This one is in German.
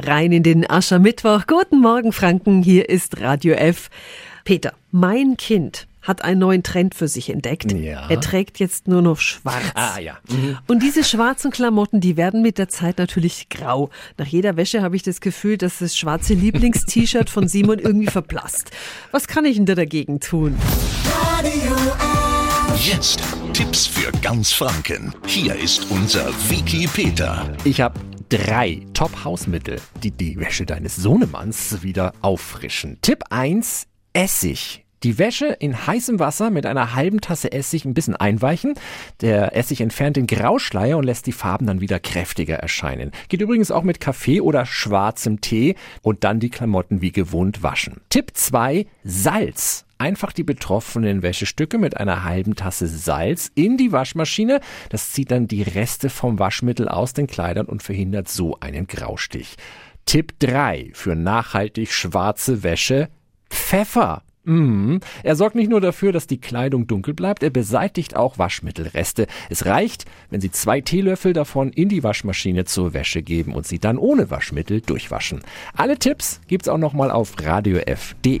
Rein in den Aschermittwoch. Guten Morgen, Franken. Hier ist Radio F. Peter, mein Kind hat einen neuen Trend für sich entdeckt. Ja. Er trägt jetzt nur noch schwarz. Ah ja. Mhm. Und diese schwarzen Klamotten, die werden mit der Zeit natürlich grau. Nach jeder Wäsche habe ich das Gefühl, dass das schwarze Lieblingst-T-Shirt von Simon irgendwie verblasst. Was kann ich denn da dagegen tun? Jetzt Tipps für ganz Franken. Hier ist unser Wiki Peter. Ich habe drei Top-Hausmittel, die die Wäsche deines Sohnemanns wieder auffrischen. Tipp 1, Essig. Die Wäsche in heißem Wasser mit einer halben Tasse Essig ein bisschen einweichen. Der Essig entfernt den Grauschleier und lässt die Farben dann wieder kräftiger erscheinen. Geht übrigens auch mit Kaffee oder schwarzem Tee und dann die Klamotten wie gewohnt waschen. Tipp 2, Salz. Einfach die betroffenen Wäschestücke mit einer halben Tasse Salz in die Waschmaschine. Das zieht dann die Reste vom Waschmittel aus den Kleidern und verhindert so einen Graustich. Tipp 3 für nachhaltig schwarze Wäsche. Pfeffer. Mhm. Er sorgt nicht nur dafür, dass die Kleidung dunkel bleibt, er beseitigt auch Waschmittelreste. Es reicht, wenn Sie zwei Teelöffel davon in die Waschmaschine zur Wäsche geben und sie dann ohne Waschmittel durchwaschen. Alle Tipps gibt's auch nochmal auf radiof.de.